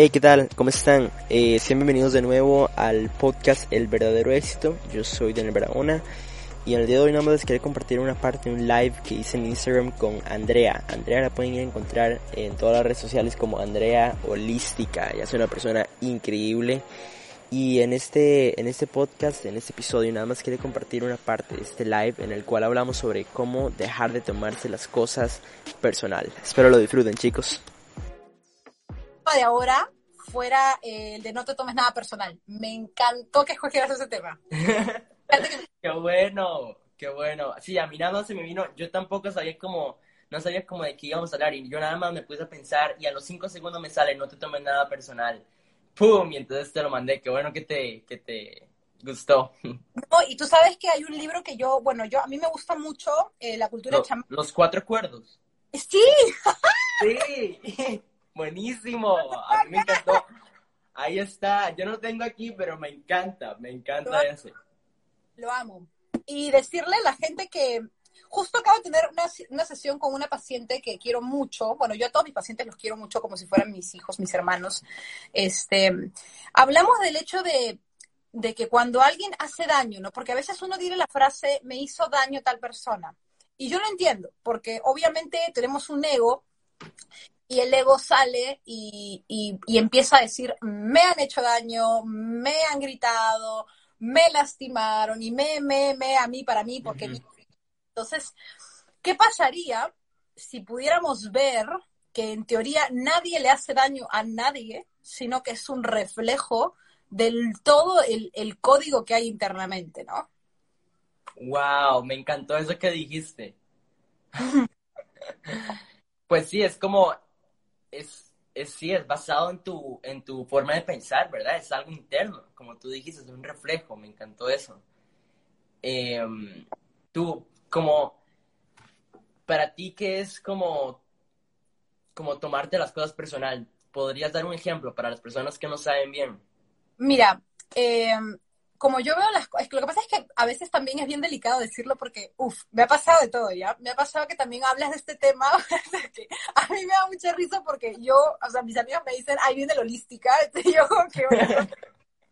Hey, ¿qué tal? ¿Cómo están? Eh, bienvenidos de nuevo al podcast El Verdadero Éxito. Yo soy Daniel Barahona y en el día de hoy nada más les quería compartir una parte de un live que hice en Instagram con Andrea. Andrea la pueden encontrar en todas las redes sociales como Andrea Holística. Ella es una persona increíble. Y en este, en este podcast, en este episodio, nada más quería compartir una parte de este live en el cual hablamos sobre cómo dejar de tomarse las cosas personal. Espero lo disfruten, chicos. De ahora fuera eh, el de no te tomes nada personal. Me encantó que escogieras ese tema. qué bueno, qué bueno. Sí, a mí nada más se me vino, yo tampoco sabía cómo, no sabía cómo de qué íbamos a hablar y yo nada más me puse a pensar y a los cinco segundos me sale no te tomes nada personal. ¡Pum! Y entonces te lo mandé. Qué bueno que te, que te gustó. No, y tú sabes que hay un libro que yo, bueno, yo a mí me gusta mucho eh, la cultura chamán. Los cuatro acuerdos. Sí. Sí. Buenísimo. A mí me encantó. Ahí está. Yo no lo tengo aquí, pero me encanta. Me encanta ese. Lo amo. Y decirle a la gente que Justo acabo de tener una, sesión con una paciente que quiero mucho. Bueno, yo a todos mis pacientes los quiero mucho como si fueran mis hijos, mis hermanos. Este, hablamos del hecho de, de que cuando alguien hace daño, ¿no? Porque a veces uno dice la frase, me hizo daño tal persona. Y yo lo entiendo, porque obviamente tenemos un ego y el ego sale y, y, empieza a decir, me han hecho daño, me han gritado, me lastimaron y me, me, me, a mí, para mí, porque entonces, ¿qué pasaría si pudiéramos ver que en teoría nadie le hace daño a nadie, sino que es un reflejo del todo el, código que hay internamente, ¿no? Wow, me encantó eso que dijiste. pues sí, es como, es, es, sí, es basado en tu, en tu forma de pensar, ¿verdad? Es algo interno, como tú dijiste, es un reflejo, me encantó eso. Em, tú, como, para ti, ¿qué es como, como tomarte las cosas personal? ¿Podrías dar un ejemplo para las personas que no saben bien? Mira, em, como yo veo las cosas, lo que pasa es que a veces también es bien delicado decirlo porque, uff, me ha pasado de todo, ¿ya? Me ha pasado que también hablas de este tema, a mí me da mucha risa porque yo, o sea, mis amigos me dicen, ahí viene la holística, y yo como que,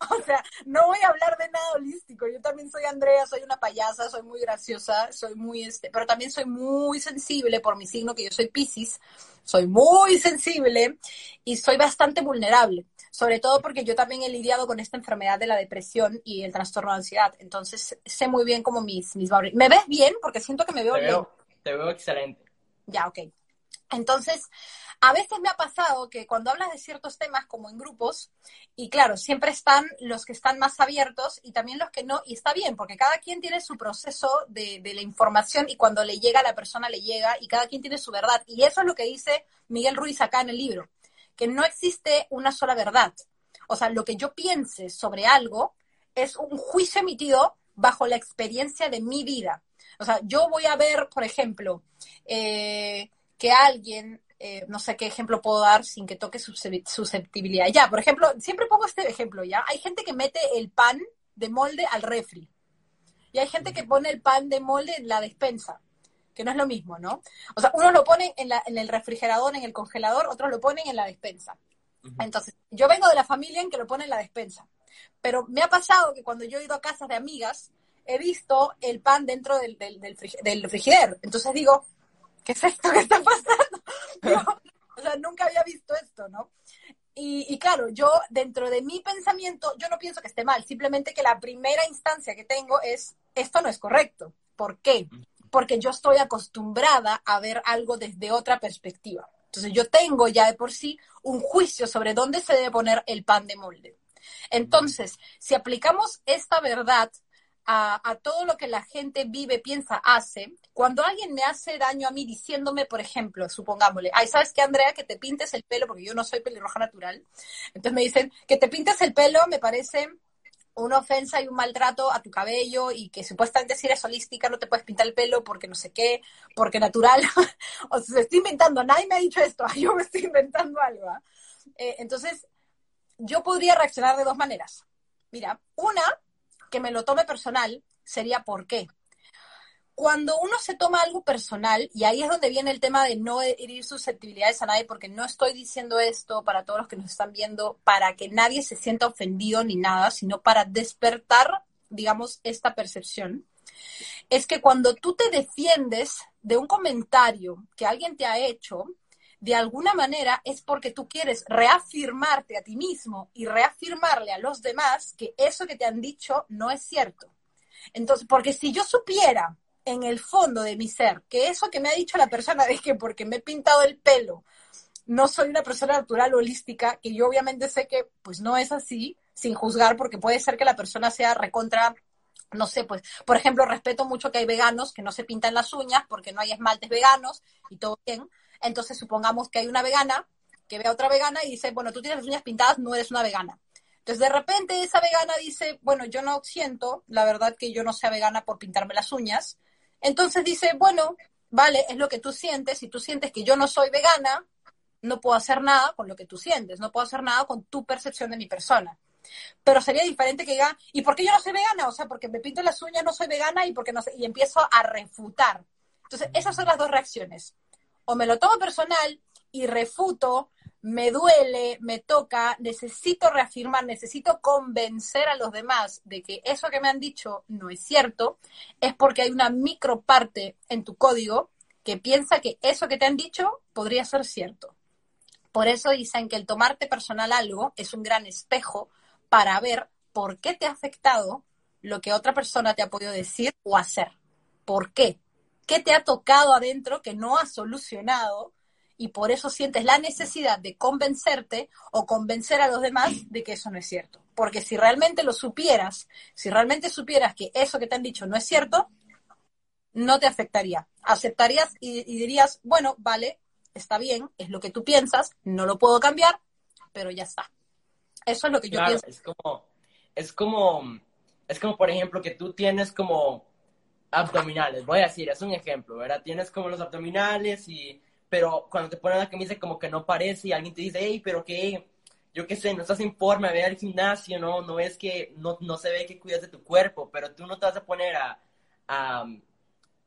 O sea, no voy a hablar de nada holístico. Yo también soy Andrea, soy una payasa, soy muy graciosa, soy muy este, pero también soy muy sensible por mi signo que yo soy Pisces. Soy muy sensible y soy bastante vulnerable, sobre todo porque yo también he lidiado con esta enfermedad de la depresión y el trastorno de ansiedad. Entonces, sé muy bien cómo mis mis ¿Me ves bien? Porque siento que me veo, te veo bien. Te veo excelente. Ya, ok. Entonces, a veces me ha pasado que cuando hablas de ciertos temas como en grupos, y claro, siempre están los que están más abiertos y también los que no, y está bien, porque cada quien tiene su proceso de, la información y cuando le llega a la persona le llega y cada quien tiene su verdad. Y eso es lo que dice Miguel Ruiz acá en el libro, que no existe una sola verdad. O sea, lo que yo piense sobre algo es un juicio emitido bajo la experiencia de mi vida. O sea, yo voy a ver, por ejemplo, eh, que alguien, eh, no sé qué ejemplo puedo dar sin que toque susceptibilidad. Ya, por ejemplo, siempre pongo este ejemplo, ¿ya? Hay gente que mete el pan de molde al refri. Y hay gente que pone el pan de molde en la despensa, que no es lo mismo, ¿no? O sea, unos lo ponen en, la, en el refrigerador, en el congelador, otros lo ponen en la despensa. Entonces, yo vengo de la familia en que lo pone en la despensa. Pero me ha pasado que cuando yo he ido a casas de amigas, he visto el pan dentro del, del, del, frigider. Entonces digo, ¿qué es esto que está pasando? o sea, nunca había visto esto, ¿no? Y, claro, yo dentro de mi pensamiento, yo no pienso que esté mal, simplemente que la primera instancia que tengo es, esto no es correcto. ¿Por qué? Porque yo estoy acostumbrada a ver algo desde otra perspectiva. Entonces yo tengo ya de por sí un juicio sobre dónde se debe poner el pan de molde. Entonces, si aplicamos esta verdad a, todo lo que la gente vive, piensa, hace, cuando alguien me hace daño a mí diciéndome, por ejemplo, supongámosle, ay, ¿sabes qué, Andrea? Que te pintes el pelo, porque yo no soy pelirroja natural. Entonces me dicen, que te pintes el pelo me parece una ofensa y un maltrato a tu cabello y que supuestamente si eres holística no te puedes pintar el pelo porque no sé qué, porque natural. o sea, se estoy inventando, nadie me ha dicho esto, yo me estoy inventando algo. ¿ah? Eh, entonces, yo podría reaccionar de dos maneras. Mira, una, que me lo tome personal sería por qué. cuando uno se toma algo personal, y ahí es donde viene el tema de no herir susceptibilidades a nadie, porque no estoy diciendo esto para todos los que nos están viendo, para que nadie se sienta ofendido ni nada, sino para despertar, digamos, esta percepción, es que cuando tú te defiendes de un comentario que alguien te ha hecho, de alguna manera es porque tú quieres reafirmarte a ti mismo y reafirmarle a los demás que eso que te han dicho no es cierto. Entonces, porque si yo supiera en el fondo de mi ser que eso que me ha dicho la persona de que porque me he pintado el pelo no soy una persona natural holística, que yo obviamente sé que pues no es así, sin juzgar, porque puede ser que la persona sea recontra no sé, pues, por ejemplo, respeto mucho que hay veganos que no se pintan las uñas porque no hay esmaltes veganos y todo bien. Entonces, supongamos que hay una vegana que ve a otra vegana y dice, bueno, tú tienes las uñas pintadas, no eres una vegana. Entonces, de repente, esa vegana dice, bueno, yo no siento, la verdad, que yo no sea vegana por pintarme las uñas. Entonces dice, bueno, vale, es lo que tú sientes. Si tú sientes que yo no soy vegana, no puedo hacer nada con lo que tú sientes, no puedo hacer nada con tu percepción de mi persona. Pero sería diferente que diga, ¿y por qué yo no soy vegana? O sea, porque me pinto las uñas, no soy vegana y porque no sé, y empiezo a refutar. Entonces, esas son las dos reacciones. O me lo tomo personal y refuto, me duele, me toca, necesito reafirmar, necesito convencer a los demás de que eso que me han dicho no es cierto, es porque hay una microparte en tu código que piensa que eso que te han dicho podría ser cierto. Por eso dicen que el tomarte personal algo es un gran espejo para ver por qué te ha afectado lo que otra persona te ha podido decir o hacer. ¿Por qué? ¿Qué te ha tocado adentro que no has solucionado? Y por eso sientes la necesidad de convencerte o convencer a los demás de que eso no es cierto. Porque si realmente lo supieras, si realmente supieras que eso que te han dicho no es cierto, no te afectaría. Aceptarías y, dirías, bueno, vale, está bien, es lo que tú piensas, no lo puedo cambiar, pero ya está. Eso es lo que yo pienso. Es como, es como, es como, por ejemplo, que tú tienes como abdominales, voy a decir, es un ejemplo, ¿verdad? Tienes como los abdominales y, pero cuando te ponen la camisa como que no parece y alguien te dice, hey, pero qué, yo qué sé, no estás en forma, ve al gimnasio, no, no es que, no, no se ve que cuidas de tu cuerpo, pero tú no te vas a poner a, a,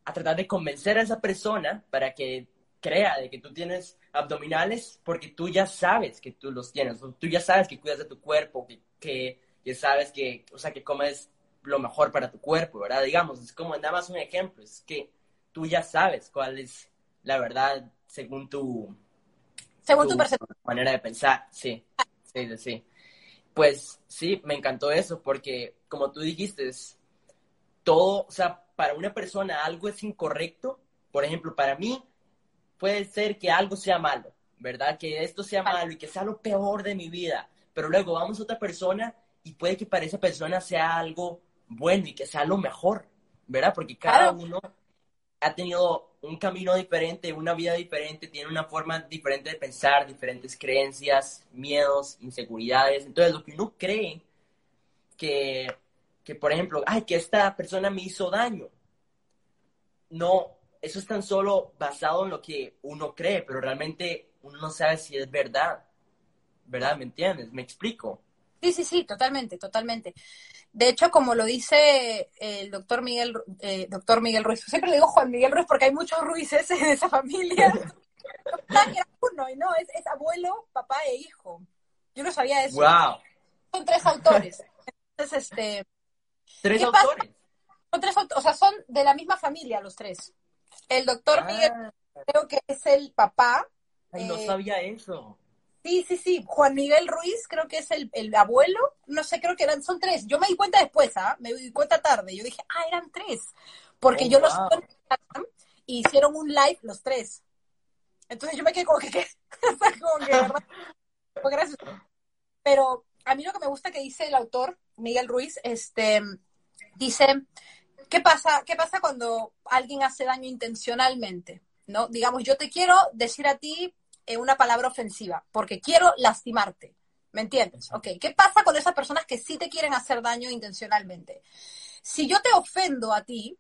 a tratar de convencer a esa persona para que crea de que tú tienes abdominales porque tú ya sabes que tú los tienes, tú ya sabes que cuidas de tu cuerpo, que, que, sabes que, o sea, que comes lo mejor para tu cuerpo, ¿verdad? Digamos, es como nada más un ejemplo, es que tú ya sabes cuál es la verdad según tu, según tu, tu manera de pensar, sí, sí, sí. Pues sí, me encantó eso porque como tú dijiste, todo, o sea, para una persona algo es incorrecto, por ejemplo, para mí puede ser que algo sea malo, ¿verdad? Que esto sea malo y que sea lo peor de mi vida, pero luego vamos a otra persona y puede que para esa persona sea algo bueno y que sea lo mejor, ¿verdad? Porque cada uno ha tenido un camino diferente, una vida diferente, tiene una forma diferente de pensar, diferentes creencias, miedos, inseguridades. Entonces, lo que uno cree que, que por ejemplo, ay, que esta persona me hizo daño, no, eso es tan solo basado en lo que uno cree, pero realmente uno no sabe si es verdad. ¿Verdad? ¿Me entiendes? ¿Me explico? Sí, sí, sí, totalmente, totalmente. De hecho, como lo dice el doctor Miguel, eh, doctor Miguel Ruiz, siempre le digo Juan Miguel Ruiz porque hay muchos Ruices en esa familia. uno, y no, es, es, abuelo, papá e hijo. Yo no sabía eso. Wow. Son tres autores. Entonces, este. ¿Tres autores? Son tres autores, o sea, son de la misma familia los tres. El doctor Miguel ah. creo que es el papá. no eh, sabía eso. Sí, sí, sí. Juan Miguel Ruiz creo que es el, abuelo. No sé, creo que eran, son tres. Yo me di cuenta después, ¿ah? Me di cuenta tarde. Yo dije, ah, eran tres. Porque oh, yo los y hicieron un live los tres. Entonces yo me quedé como que, como que ¿verdad? gracias. Pero a mí lo que me gusta que dice el autor, Miguel Ruiz, este, dice, ¿qué pasa, ¿qué pasa cuando alguien hace daño intencionalmente? ¿no? Digamos, yo te quiero decir a ti una palabra ofensiva, porque quiero lastimarte. ¿Me entiendes? Ok, ¿qué pasa con esas personas que sí te quieren hacer daño intencionalmente? Si yo te ofendo a ti,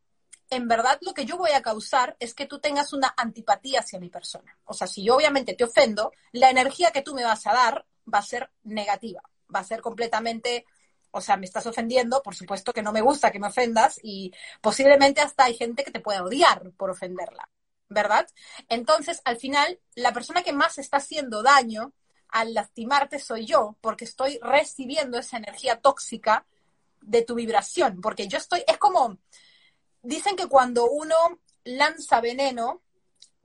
en verdad lo que yo voy a causar es que tú tengas una antipatía hacia mi persona. O sea, si yo obviamente te ofendo, la energía que tú me vas a dar va a ser negativa, va a ser completamente o sea, me estás ofendiendo, por supuesto que no me gusta que me ofendas y posiblemente hasta hay gente que te pueda odiar por ofenderla, ¿verdad? Entonces, al final, la persona que más está haciendo daño al lastimarte soy yo, porque estoy recibiendo esa energía tóxica de tu vibración, porque yo estoy, es como, dicen que cuando uno lanza veneno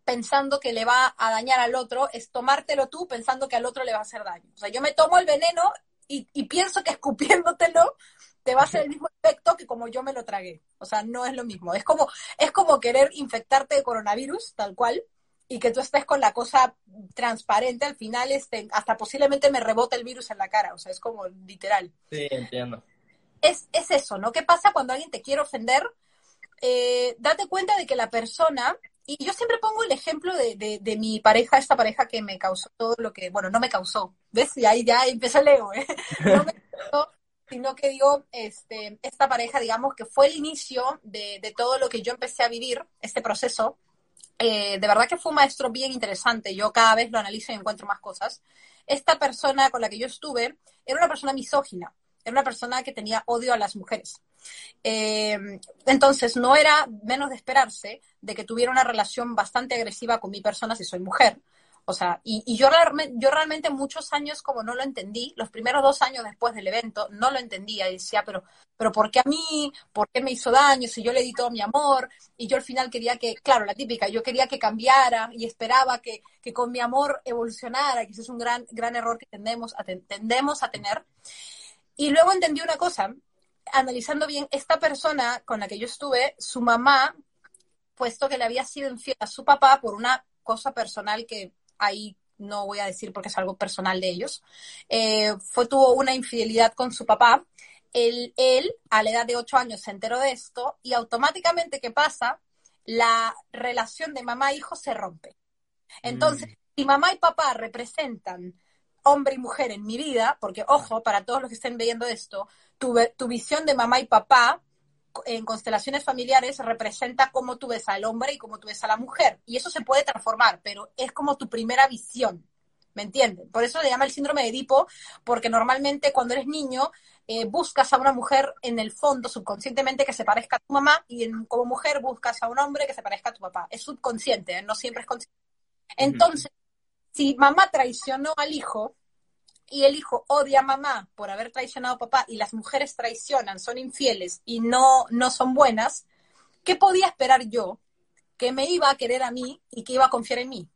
pensando que le va a dañar al otro, es tomártelo tú pensando que al otro le va a hacer daño. O sea, yo me tomo el veneno y, pienso que escupiéndotelo te va a hacer el mismo efecto que como yo me lo tragué. O sea, no es lo mismo. Es como, es como querer infectarte de coronavirus, tal cual, y que tú estés con la cosa transparente, al final este, hasta posiblemente me rebote el virus en la cara. O sea, es como literal. Sí, entiendo. Es, es eso, ¿no? ¿Qué pasa cuando alguien te quiere ofender? Eh, date cuenta de que la persona y yo siempre pongo el ejemplo de, de, mi pareja, esta pareja que me causó todo lo que, bueno, no me causó, ¿ves? Y ahí ya empezó el ego, ¿eh? No me causó, sino que digo, este, esta pareja, digamos, que fue el inicio de, de todo lo que yo empecé a vivir, este proceso. Eh, de verdad que fue un maestro bien interesante, yo cada vez lo analizo y encuentro más cosas. Esta persona con la que yo estuve era una persona misógina, era una persona que tenía odio a las mujeres. Eh, entonces, no era menos de esperarse de que tuviera una relación bastante agresiva con mi persona si soy mujer. O sea, y, yo, yo realmente muchos años como no lo entendí, los primeros dos años después del evento, no lo entendía y decía, pero, pero ¿por qué a mí? ¿Por qué me hizo daño? Si yo le di todo mi amor y yo al final quería que, claro, la típica, yo quería que cambiara y esperaba que, que con mi amor evolucionara, que ese es un gran, gran error que tendemos a, tendemos a tener. Y luego entendí una cosa, analizando bien, esta persona con la que yo estuve, su mamá, puesto que le había sido infiel a su papá por una cosa personal que ahí no voy a decir porque es algo personal de ellos, eh, fue, tuvo una infidelidad con su papá. Él, él, a la edad de ocho años, se enteró de esto y automáticamente, ¿qué pasa? La relación de mamá e hijo se rompe. Entonces, mm. si mamá y papá representan hombre y mujer en mi vida, porque ojo, para todos los que estén viendo esto, tu, tu visión de mamá y papá en constelaciones familiares representa cómo tú ves al hombre y cómo tú ves a la mujer. Y eso se puede transformar, pero es como tu primera visión. ¿Me entienden? Por eso le llama el síndrome de Edipo, porque normalmente cuando eres niño eh, buscas a una mujer en el fondo, subconscientemente, que se parezca a tu mamá, y como mujer buscas a un hombre que se parezca a tu papá. Es subconsciente, ¿eh? no siempre es consciente. Entonces, si mamá traicionó al hijo y el hijo odia a mamá por haber traicionado a papá y las mujeres traicionan, son infieles y no, no son buenas, ¿qué podía esperar yo que me iba a querer a mí y que iba a confiar en mí?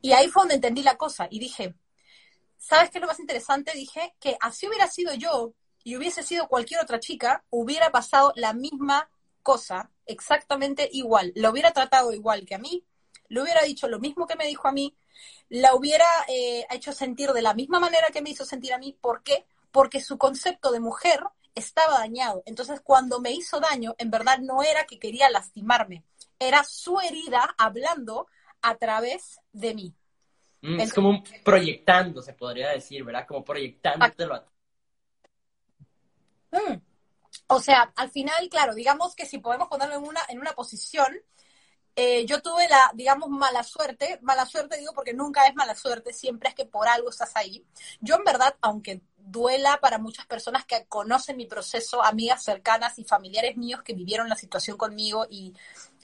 Y ahí fue donde entendí la cosa y dije, ¿sabes qué es lo más interesante? Dije que así hubiera sido yo y hubiese sido cualquier otra chica, hubiera pasado la misma cosa, exactamente igual. Lo hubiera tratado igual que a mí, le hubiera dicho lo mismo que me dijo a mí, la hubiera eh, hecho sentir de la misma manera que me hizo sentir a mí. ¿Por qué? Porque su concepto de mujer estaba dañado. Entonces, cuando me hizo daño, en verdad no era que quería lastimarme, era su herida hablando a través de mí. Mm, es como proyectando, se podría decir, ¿verdad? Como proyectándotelo a mm. O sea, al final, claro, digamos que si podemos ponerlo en una, en una posición, eh, yo tuve la, digamos, mala suerte, mala suerte digo porque nunca es mala suerte, siempre es que por algo estás ahí. Yo en verdad, aunque duela para muchas personas que conocen mi proceso, amigas cercanas y familiares míos que vivieron la situación conmigo y,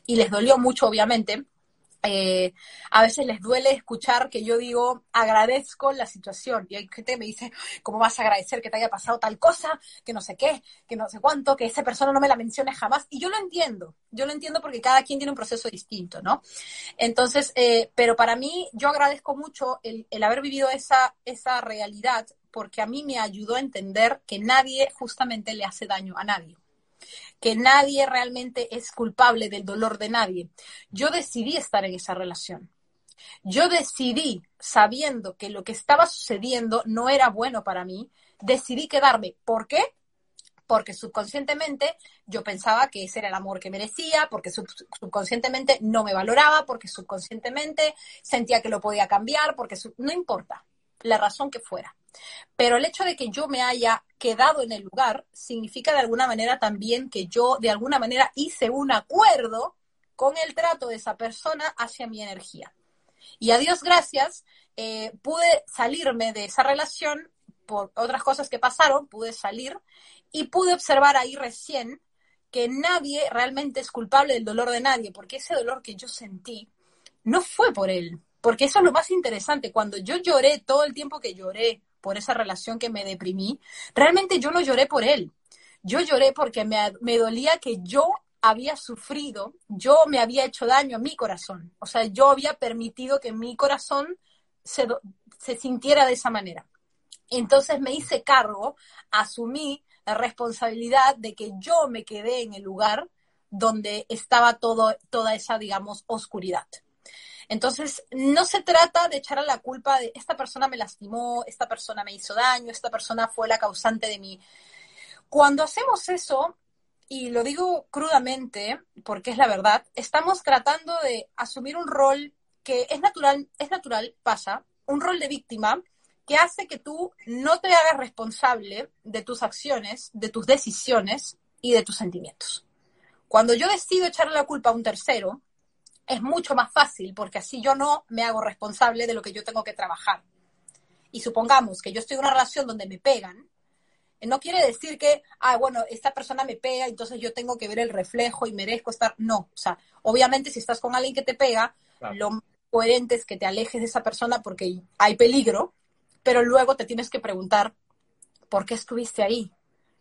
y les dolió mucho, obviamente, eh, a veces les duele escuchar que yo digo, agradezco la situación. Y hay gente que me dice, ¿cómo vas a agradecer que te haya pasado tal cosa? Que no sé qué, que no sé cuánto, que esa persona no me la mencione jamás. Y yo lo entiendo, yo lo entiendo porque cada quien tiene un proceso distinto, ¿no? Entonces, eh, pero para mí, yo agradezco mucho el, el haber vivido esa, esa realidad porque a mí me ayudó a entender que nadie justamente le hace daño a nadie que nadie realmente es culpable del dolor de nadie. Yo decidí estar en esa relación. Yo decidí, sabiendo que lo que estaba sucediendo no era bueno para mí, decidí quedarme. ¿Por qué? Porque subconscientemente yo pensaba que ese era el amor que merecía, porque subconscientemente no me valoraba, porque subconscientemente sentía que lo podía cambiar, porque no importa la razón que fuera. Pero el hecho de que yo me haya quedado en el lugar significa de alguna manera también que yo de alguna manera hice un acuerdo con el trato de esa persona hacia mi energía. Y a Dios gracias, eh, pude salirme de esa relación por otras cosas que pasaron, pude salir y pude observar ahí recién que nadie realmente es culpable del dolor de nadie, porque ese dolor que yo sentí no fue por él, porque eso es lo más interesante. Cuando yo lloré todo el tiempo que lloré por esa relación que me deprimí, realmente yo no lloré por él. Yo lloré porque me, dolía que yo había sufrido, yo me había hecho daño a mi corazón. O sea, yo había permitido que mi corazón se, se sintiera de esa manera. Entonces me hice cargo, asumí la responsabilidad de que yo me quedé en el lugar donde estaba todo, toda esa, digamos, oscuridad. Entonces, no se trata de echar a la culpa de esta persona me lastimó, esta persona me hizo daño, esta persona fue la causante de mí. Cuando hacemos eso, y lo digo crudamente porque es la verdad, estamos tratando de asumir un rol que es natural, es natural, pasa, un rol de víctima que hace que tú no te hagas responsable de tus acciones, de tus decisiones y de tus sentimientos. Cuando yo decido echarle la culpa a un tercero, es mucho más fácil porque así yo no me hago responsable de lo que yo tengo que trabajar. Y supongamos que yo estoy en una relación donde me pegan, no quiere decir que, ah, bueno, esta persona me pega, entonces yo tengo que ver el reflejo y merezco estar. No, o sea, obviamente si estás con alguien que te pega, lo más coherente es que te alejes de esa persona porque hay peligro, pero luego te tienes que preguntar, ¿por qué estuviste ahí?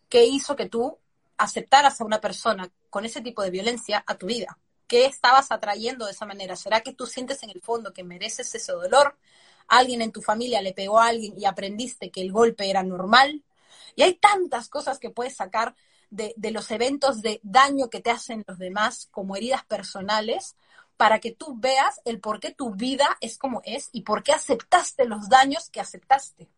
¿Qué hizo que tú aceptaras a una persona con ese tipo de violencia a tu vida? ¿Qué estabas atrayendo de esa manera? ¿Será que tú sientes en el fondo que mereces ese dolor? ¿Alguien en tu familia le pegó a alguien y aprendiste que el golpe era normal? Y hay tantas cosas que puedes sacar de, los eventos de daño que te hacen los demás como heridas personales para que tú veas el por qué tu vida es como es y por qué aceptaste los daños que aceptaste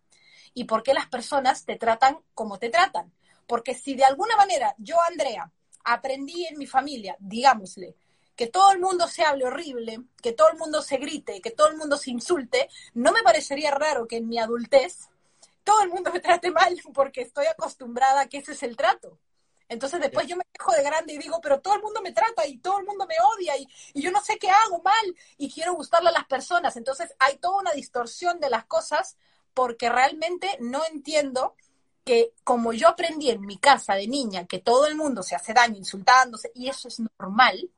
y por qué las personas te tratan como te tratan. Porque si de alguna manera yo, Andrea, aprendí en mi familia, digámosle, que todo el mundo se hable horrible, que todo el mundo se grite, que todo el mundo se insulte, no me parecería raro que en mi adultez todo el mundo me trate mal porque estoy acostumbrada a que ese es el trato. Entonces después yo me dejo de grande y digo, pero todo el mundo me trata y todo el mundo me odia y, y, yo no sé qué hago mal y quiero gustarle a las personas. Entonces hay toda una distorsión de las cosas porque realmente no entiendo que como yo aprendí en mi casa de niña que todo el mundo se hace daño insultándose y eso es normal,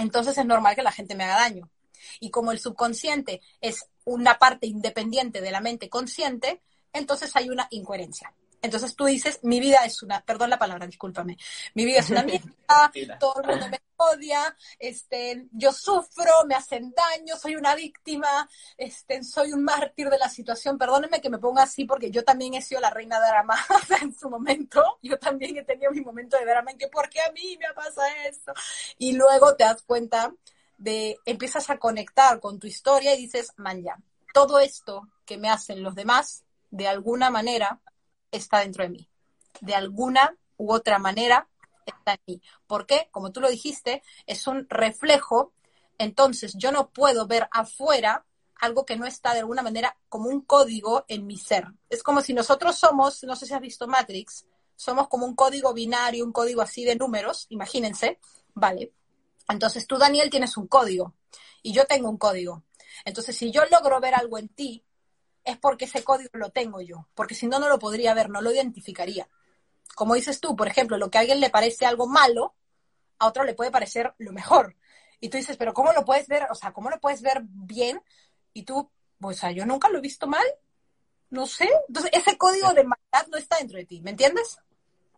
entonces es normal que la gente me haga daño. Y como el subconsciente es una parte independiente de la mente consciente, entonces hay una incoherencia. Entonces tú dices, mi vida es una, perdón la palabra, discúlpame, mi vida es una mierda, todo el mundo me odia, este, yo sufro, me hacen daño, soy una víctima, este, soy un mártir de la situación. Perdónenme que me ponga así porque yo también he sido la reina de drama en su momento. Yo también he tenido mi momento de drama en que, ¿por qué a mí me pasa esto? Y luego te das cuenta de, empiezas a conectar con tu historia y dices, man, ya, todo esto que me hacen los demás, de alguna manera, está dentro de mí. De alguna u otra manera está en mí. ¿Por qué? Como tú lo dijiste, es un reflejo. Entonces yo no puedo ver afuera algo que no está de alguna manera como un código en mi ser. Es como si nosotros somos, no sé si has visto Matrix, somos como un código binario, un código así de números, imagínense, ¿vale? Entonces tú, Daniel, tienes un código y yo tengo un código. Entonces, si yo logro ver algo en ti, es porque ese código lo tengo yo, porque si no, no lo podría ver, no lo identificaría. Como dices tú, por ejemplo, lo que a alguien le parece algo malo, a otro le puede parecer lo mejor. Y tú dices, pero ¿cómo lo puedes ver? O sea, ¿cómo lo puedes ver bien? Y tú, pues, o sea, yo nunca lo he visto mal. No sé. Entonces, ese código de maldad no está dentro de ti, ¿me entiendes?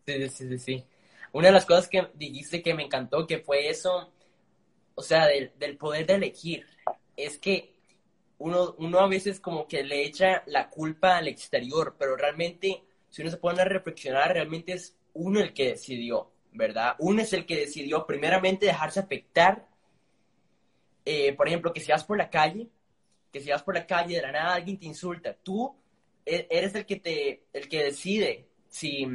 Sí, sí, sí, sí. Una de las cosas que dijiste que me encantó, que fue eso, o sea, del, del poder de elegir, es que uno, uno a veces como que le echa la culpa al exterior, pero realmente, si uno se pone a reflexionar, realmente es uno el que decidió, ¿verdad? Uno es el que decidió primeramente dejarse afectar. Eh, por ejemplo, que si vas por la calle, que si vas por la calle de la nada alguien te insulta, tú e, eres el que te, el que decide si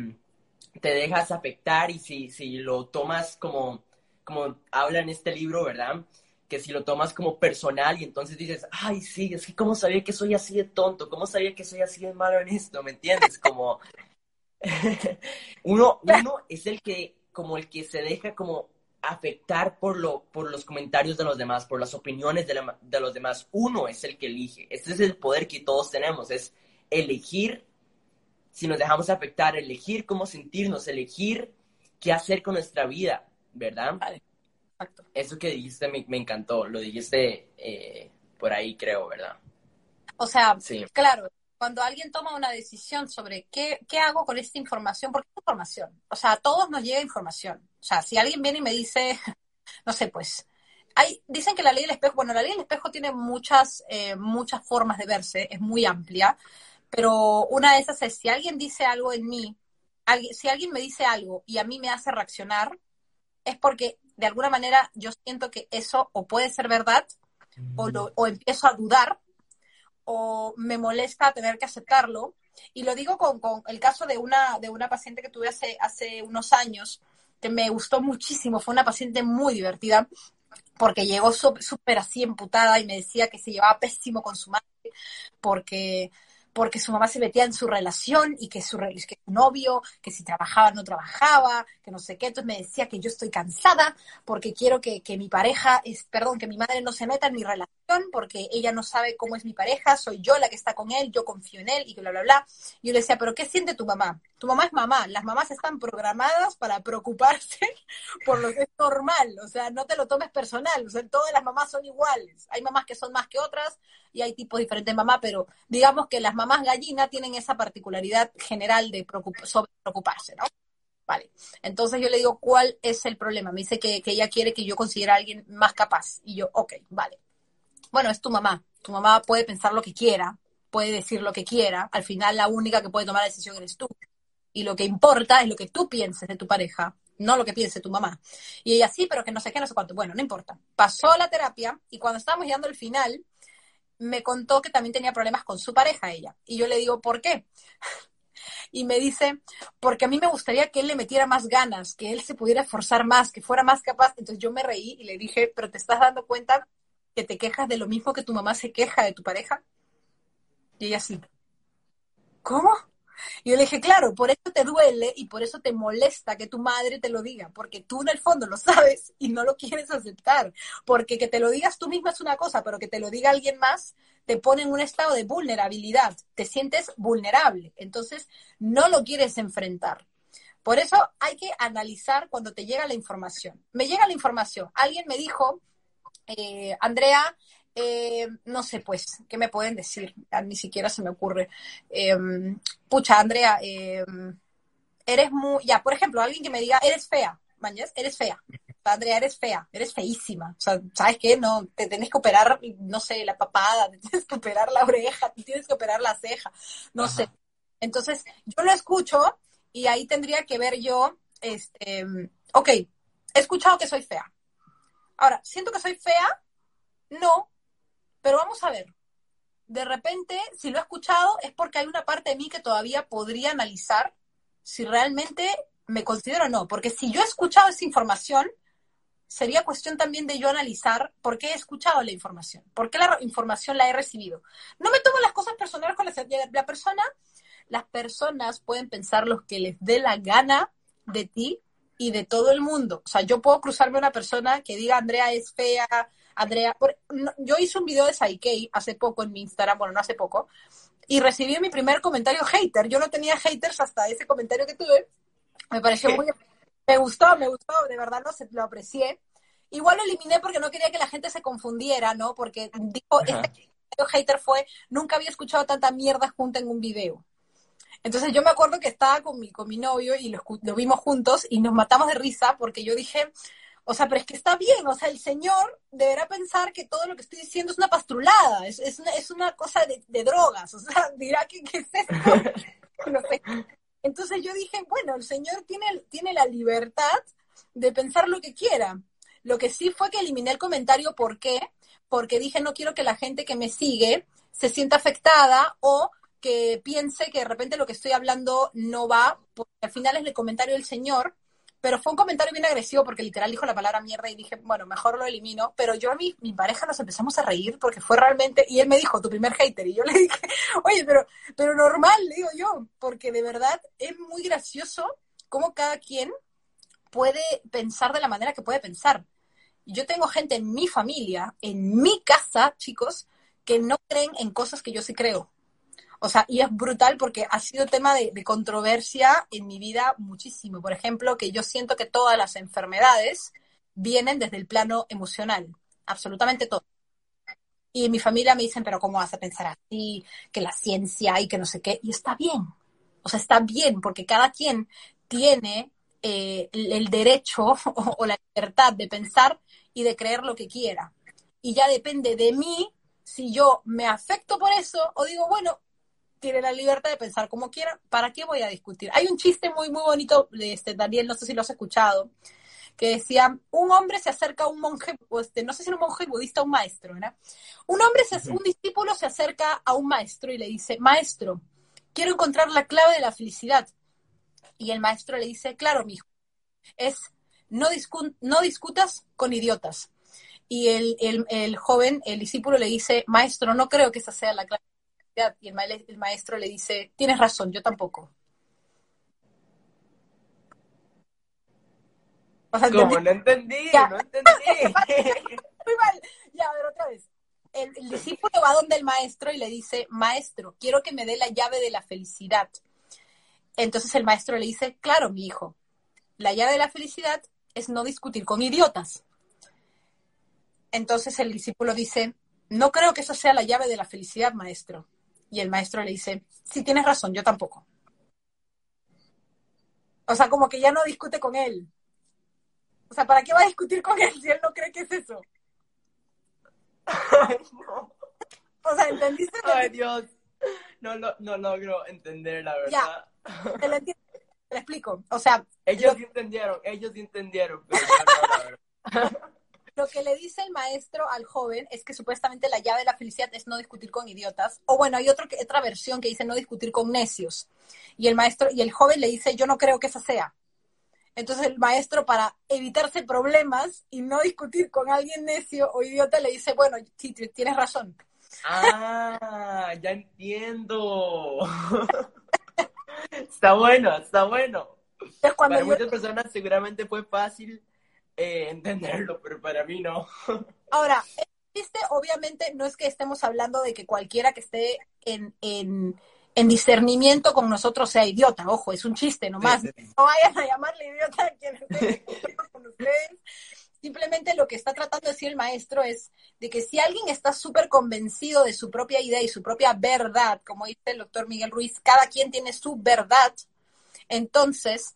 te dejas afectar y si, si lo tomas como, como habla en este libro, ¿verdad? Que si lo tomas como personal y entonces dices, ay, sí, es que cómo sabía que soy así de tonto, cómo sabía que soy así de malo en esto, ¿me entiendes? Como uno, uno es el que, como el que se deja como afectar por, lo, por los comentarios de los demás, por las opiniones de, los demás. Uno es el que elige. Ese es el poder que todos tenemos, es elegir si nos dejamos afectar, elegir cómo sentirnos, elegir qué hacer con nuestra vida, ¿verdad? Vale. Exacto. Eso que dijiste me, me encantó, lo dijiste eh, por ahí, creo, ¿verdad? O sea, Sí. claro, cuando alguien toma una decisión sobre qué, qué hago con esta información, porque es información, o sea, a todos nos llega información. O sea, si alguien viene y me dice, no sé, pues, hay, dicen que la ley del espejo, bueno, la ley del espejo tiene muchas, eh, muchas formas de verse, es muy amplia, pero una de esas es, si alguien dice algo en mí, alguien, si alguien me dice algo y a mí me hace reaccionar, es porque de alguna manera yo siento que eso o puede ser verdad o, lo, o empiezo a dudar o me molesta tener que aceptarlo. Y lo digo con, con el caso de una, de una paciente que tuve hace, hace unos años, que me gustó muchísimo, fue una paciente muy divertida, porque llegó sú- súper así emputada y me decía que se llevaba pésimo con su madre, porque porque su mamá se metía en su relación y que su, que su novio, que si trabajaba no trabajaba, que no sé qué. Entonces me decía que yo estoy cansada porque quiero que, que mi pareja, es, perdón, que mi madre no se meta en mi relación porque ella no sabe cómo es mi pareja, soy yo la que está con él, yo confío en él y que bla, bla, bla. Y yo le decía, pero ¿qué siente tu mamá? Tu mamá es mamá, las mamás están programadas para preocuparse por lo que es normal, o sea, no te lo tomes personal, o sea, todas las mamás son iguales. Hay mamás que son más que otras y hay tipos diferentes de mamá, pero digamos que las mamás gallina tienen esa particularidad general de preocuparse, ¿no? Vale. Entonces yo le digo, ¿cuál es el problema? Me dice que, que ella quiere que yo considere a alguien más capaz. Y yo, ok, vale. Bueno, es tu mamá. Tu mamá puede pensar lo que quiera, puede decir lo que quiera. Al final la única que puede tomar la decisión eres tú. Y lo que importa es lo que tú pienses de tu pareja, no lo que piense tu mamá. Y ella sí, pero que no sé qué, no sé cuánto. Bueno, no importa. Pasó la terapia y cuando estábamos llegando al final, me contó que también tenía problemas con su pareja ella. Y yo le digo, ¿por qué? Y me dice, porque a mí me gustaría que él le metiera más ganas, que él se pudiera esforzar más, que fuera más capaz. Entonces yo me reí y le dije, pero ¿te estás dando cuenta que te quejas de lo mismo que tu mamá se queja de tu pareja? Y ella sí. ¿Cómo? Y yo le dije, claro, por eso te duele y por eso te molesta que tu madre te lo diga, porque tú en el fondo lo sabes y no lo quieres aceptar, porque que te lo digas tú misma es una cosa, pero que te lo diga alguien más te pone en un estado de vulnerabilidad, te sientes vulnerable, entonces no lo quieres enfrentar. Por eso hay que analizar cuando te llega la información. Me llega la información, alguien me dijo, eh, Andrea, eh, no sé, pues, ¿qué me pueden decir? Ya ni siquiera se me ocurre. Eh, pucha, Andrea, eh, eres muy, ya, por ejemplo, alguien que me diga, eres fea, mañas, eres fea. Andrea, eres fea, eres feísima. O sea, ¿sabes qué? No, te tienes que operar, no sé, la papada, te tienes que operar la oreja, te tienes que operar la ceja, no Ajá. sé. Entonces, yo lo escucho y ahí tendría que ver yo, este, ok, he escuchado que soy fea. Ahora, ¿siento que soy fea? No, pero vamos a ver. De repente, si lo he escuchado, es porque hay una parte de mí que todavía podría analizar si realmente me considero o no. Porque si yo he escuchado esa información, sería cuestión también de yo analizar por qué he escuchado la información, por qué la información la he recibido. No me tomo las cosas personales con la, la persona. Las personas pueden pensar lo que les dé la gana de ti y de todo el mundo. O sea, yo puedo cruzarme a una persona que diga Andrea es fea, Andrea. Por, no, yo hice un video de Saikei hace poco en mi Instagram, bueno, no hace poco, y recibí mi primer comentario hater. Yo no tenía haters hasta ese comentario que tuve. Me pareció muy. Me gustó, me gustó, de verdad lo, lo aprecié. Igual lo eliminé porque no quería que la gente se confundiera, ¿no? Porque dijo, este hater fue, nunca había escuchado tanta mierda junta en un video. Entonces yo me acuerdo que estaba con mi, con mi novio y lo, lo, vimos juntos y nos matamos de risa porque yo dije, o sea, pero es que está bien, o sea, el señor deberá pensar que todo lo que estoy diciendo es una pastrulada, es, es, una, es una cosa de, de, drogas, o sea, dirá que ¿qué es esto? no sé. Entonces yo dije, bueno, el señor tiene, tiene la libertad de pensar lo que quiera. Lo que sí fue que eliminé el comentario, ¿por qué? Porque dije, no quiero que la gente que me sigue se sienta afectada o que piense que de repente lo que estoy hablando no va, porque al final es el comentario del señor, pero fue un comentario bien agresivo porque literal dijo la palabra mierda y dije, bueno, mejor lo elimino, pero yo a mi, mi pareja nos empezamos a reír porque fue realmente, y él me dijo, tu primer hater, y yo le dije, oye, pero, pero normal, le digo yo, porque de verdad es muy gracioso cómo cada quien puede pensar de la manera que puede pensar. Yo tengo gente en mi familia, en mi casa, chicos, que no creen en cosas que yo sí creo. O sea, y es brutal porque ha sido tema de, controversia en mi vida muchísimo. Por ejemplo, que yo siento que todas las enfermedades vienen desde el plano emocional, absolutamente todo. Y en mi familia me dicen, pero ¿cómo vas a pensar así? Que la ciencia y que no sé qué. Y está bien. O sea, está bien porque cada quien tiene eh, el derecho o la libertad de pensar y de creer lo que quiera. Y ya depende de mí si yo me afecto por eso o digo, bueno, tiene la libertad de pensar como quiera, ¿para qué voy a discutir? Hay un chiste muy, muy bonito de este, Daniel, no sé si lo has escuchado, que decía, un hombre se acerca a un monje, este, no sé si era un monje budista o un maestro, ¿verdad? Un hombre, se, un discípulo se acerca a un maestro y le dice, maestro, quiero encontrar la clave de la felicidad. Y el maestro le dice, claro, mi hijo, es no, discu no discutas con idiotas. Y el, el, el, joven, el discípulo le dice, maestro, no creo que esa sea la clave y el, ma el, maestro le dice, tienes razón, yo tampoco. O sea, ¿Cómo? No entendí, ya. no entendí. Muy mal. Ya, a ver, otra vez. El, el, discípulo va donde el maestro y le dice, maestro, quiero que me dé la llave de la felicidad. Entonces el maestro le dice, claro, mi hijo, la llave de la felicidad es no discutir con idiotas. Entonces el discípulo dice, no creo que eso sea la llave de la felicidad, maestro. Y el maestro le dice, sí, tienes razón, yo tampoco. O sea, como que ya no discute con él. O sea, ¿para qué va a discutir con él si él no cree que es eso? Ay, no. O sea, ¿entendiste? Ay, Dios. No, no, no logro entender la verdad. Ya, te lo entiendo. Te lo explico. O sea... Ellos lo... entendieron, ellos entendieron, pero no, la verdad. lo que le dice el maestro al joven es que supuestamente la llave de la felicidad es no discutir con idiotas. O bueno, hay otro, otra versión que dice no discutir con necios. Y el maestro, y el joven le dice, yo no creo que esa sea. Entonces el maestro, para evitarse problemas y no discutir con alguien necio o idiota, le dice, bueno, sí, tienes razón. Ah, ya entiendo. está bueno, está bueno. Para yo... muchas personas seguramente fue fácil eh, entenderlo, pero para mí no. Ahora, este obviamente no es que estemos hablando de que cualquiera que esté en, en, en discernimiento con nosotros sea idiota, ojo, es un chiste nomás. Sí, sí. No vayan a llamarle idiota a quien esté con ustedes. Simplemente lo que está tratando de decir el maestro es de que si alguien está súper convencido de su propia idea y su propia verdad, como dice el doctor Miguel Ruiz, cada quien tiene su verdad, entonces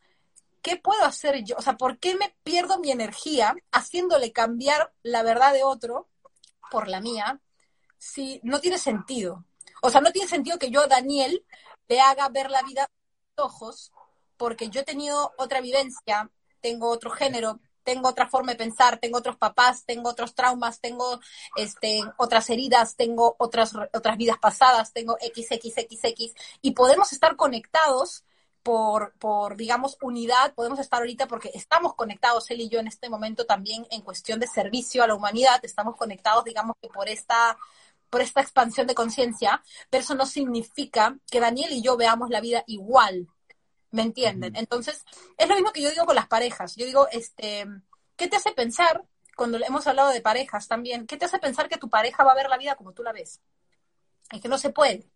¿qué puedo hacer yo? O sea, ¿por qué me pierdo mi energía haciéndole cambiar la verdad de otro por la mía si no tiene sentido? O sea, no tiene sentido que yo, Daniel, le haga ver la vida con ojos porque yo he tenido otra vivencia, tengo otro género, tengo otra forma de pensar, tengo otros papás, tengo otros traumas, tengo este, otras heridas, tengo otras, otras vidas pasadas, tengo XXXX y podemos estar conectados por, por, digamos, unidad podemos estar ahorita porque estamos conectados, él y yo en este momento también en cuestión de servicio a la humanidad, estamos conectados, digamos, que por esta, por esta expansión de conciencia, pero eso no significa que Daniel y yo veamos la vida igual, ¿me entienden? Entonces, es lo mismo que yo digo con las parejas, yo digo, este, ¿qué te hace pensar, cuando hemos hablado de parejas también, qué te hace pensar que tu pareja va a ver la vida como tú la ves? Es que no se puede.